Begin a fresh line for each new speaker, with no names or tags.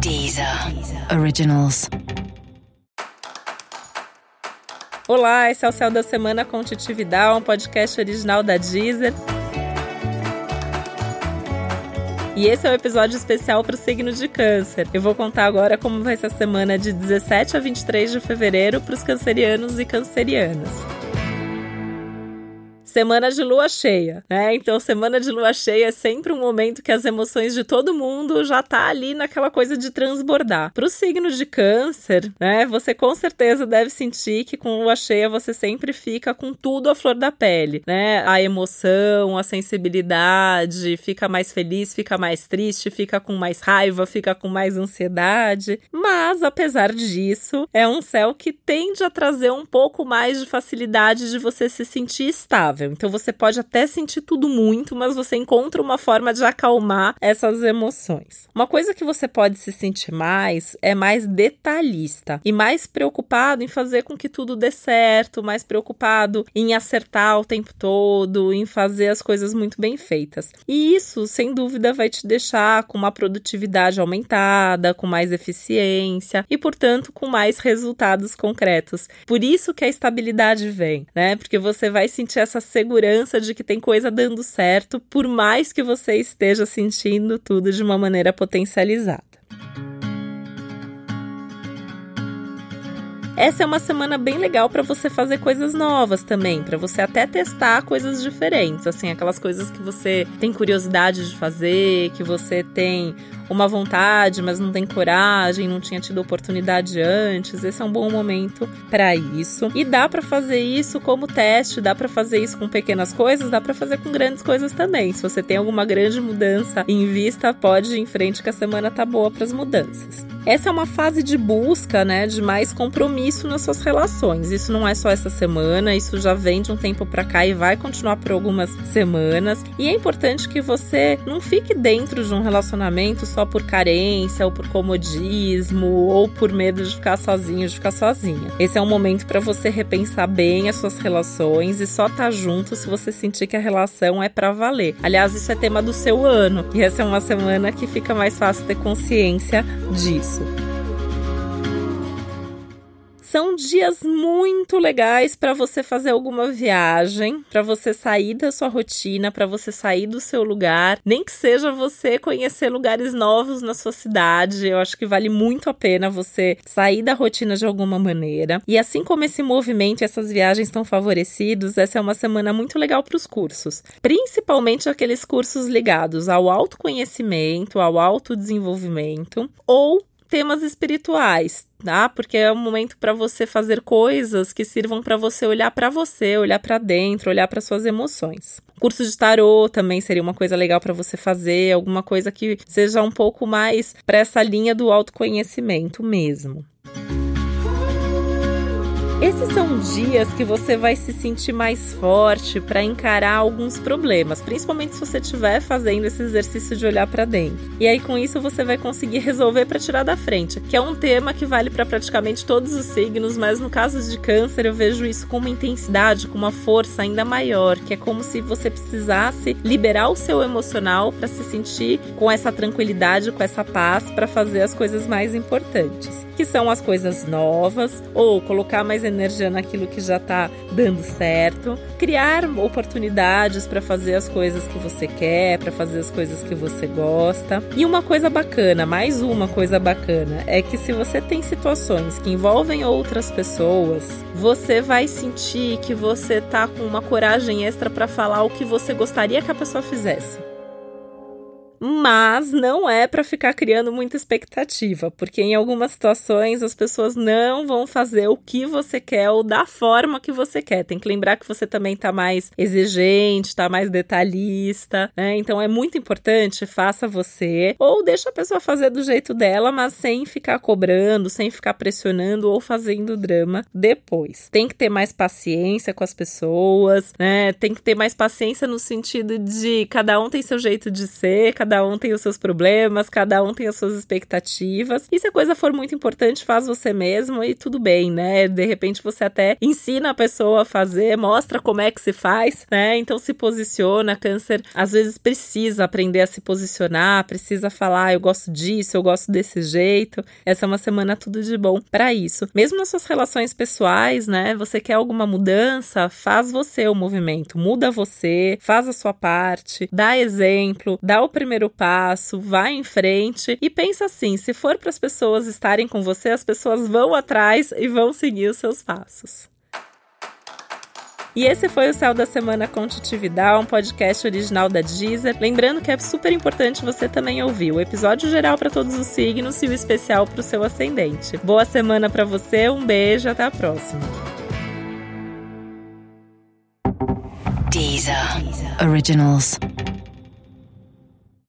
Deezer. Originals.
Olá, esse é o Céu da Semana com Titividade, um podcast original da Deezer. E esse é o um episódio especial para o signo de Câncer. Eu vou contar agora como vai ser a semana de 17 a 23 de fevereiro para os cancerianos e cancerianas semana de lua cheia, né? Então, semana de lua cheia é sempre um momento que as emoções de todo mundo já tá ali naquela coisa de transbordar. Para o signo de câncer, né? Você com certeza deve sentir que com lua cheia você sempre fica com tudo à flor da pele, né? A emoção, a sensibilidade, fica mais feliz, fica mais triste, fica com mais raiva, fica com mais ansiedade. Mas, apesar disso, é um céu que tende a trazer um pouco mais de facilidade de você se sentir estável. Então você pode até sentir tudo muito, mas você encontra uma forma de acalmar essas emoções. Uma coisa que você pode se sentir mais é mais detalhista e mais preocupado em fazer com que tudo dê certo, mais preocupado em acertar o tempo todo, em fazer as coisas muito bem feitas. E isso, sem dúvida, vai te deixar com uma produtividade aumentada, com mais eficiência e, portanto, com mais resultados concretos. Por isso que a estabilidade vem, né? Porque você vai sentir essa segurança de que tem coisa dando certo, por mais que você esteja sentindo tudo de uma maneira potencializada. Essa é uma semana bem legal para você fazer coisas novas também, para você até testar coisas diferentes, assim, aquelas coisas que você tem curiosidade de fazer, que você tem uma vontade, mas não tem coragem, não tinha tido oportunidade antes. Esse é um bom momento para isso. E dá para fazer isso como teste, dá para fazer isso com pequenas coisas, dá para fazer com grandes coisas também. Se você tem alguma grande mudança em vista, pode ir em frente que a semana tá boa para as mudanças. Essa é uma fase de busca, né, de mais compromisso nas suas relações. Isso não é só essa semana, isso já vem de um tempo para cá e vai continuar por algumas semanas. E é importante que você não fique dentro de um relacionamento só por carência ou por comodismo ou por medo de ficar sozinho, de ficar sozinha. Esse é um momento para você repensar bem as suas relações e só estar tá junto se você sentir que a relação é para valer. Aliás, isso é tema do seu ano e essa é uma semana que fica mais fácil ter consciência disso são dias muito legais para você fazer alguma viagem, para você sair da sua rotina, para você sair do seu lugar, nem que seja você conhecer lugares novos na sua cidade. Eu acho que vale muito a pena você sair da rotina de alguma maneira. E assim como esse movimento e essas viagens estão favorecidos, essa é uma semana muito legal para os cursos, principalmente aqueles cursos ligados ao autoconhecimento, ao autodesenvolvimento ou temas espirituais, tá? Porque é um momento para você fazer coisas que sirvam para você olhar para você, olhar para dentro, olhar para suas emoções. Curso de tarô também seria uma coisa legal para você fazer, alguma coisa que seja um pouco mais para essa linha do autoconhecimento mesmo. Esses são dias que você vai se sentir mais forte para encarar alguns problemas, principalmente se você estiver fazendo esse exercício de olhar para dentro. E aí com isso você vai conseguir resolver para tirar da frente, que é um tema que vale para praticamente todos os signos, mas no caso de câncer eu vejo isso com uma intensidade, com uma força ainda maior, que é como se você precisasse liberar o seu emocional para se sentir com essa tranquilidade, com essa paz para fazer as coisas mais importantes, que são as coisas novas ou colocar mais energia naquilo que já está dando certo, criar oportunidades para fazer as coisas que você quer, para fazer as coisas que você gosta. E uma coisa bacana, mais uma coisa bacana, é que se você tem situações que envolvem outras pessoas, você vai sentir que você tá com uma coragem extra para falar o que você gostaria que a pessoa fizesse mas não é para ficar criando muita expectativa, porque em algumas situações as pessoas não vão fazer o que você quer ou da forma que você quer. Tem que lembrar que você também está mais exigente, está mais detalhista, né? Então é muito importante, faça você ou deixa a pessoa fazer do jeito dela, mas sem ficar cobrando, sem ficar pressionando ou fazendo drama depois. Tem que ter mais paciência com as pessoas, né? Tem que ter mais paciência no sentido de cada um tem seu jeito de ser, cada um tem os seus problemas, cada um tem as suas expectativas. E se a coisa for muito importante, faz você mesmo e tudo bem, né? De repente você até ensina a pessoa a fazer, mostra como é que se faz, né? Então se posiciona. Câncer às vezes precisa aprender a se posicionar, precisa falar, eu gosto disso, eu gosto desse jeito. Essa é uma semana tudo de bom para isso. Mesmo nas suas relações pessoais, né? Você quer alguma mudança? Faz você o movimento, muda você, faz a sua parte, dá exemplo, dá o primeiro passo, vai em frente e pensa assim: se for para as pessoas estarem com você, as pessoas vão atrás e vão seguir os seus passos. E esse foi o Céu da Semana com um podcast original da Deezer. Lembrando que é super importante você também ouvir o episódio geral para todos os signos e o especial para o seu ascendente. Boa semana para você, um beijo, até a próxima.
Deezer. Originals.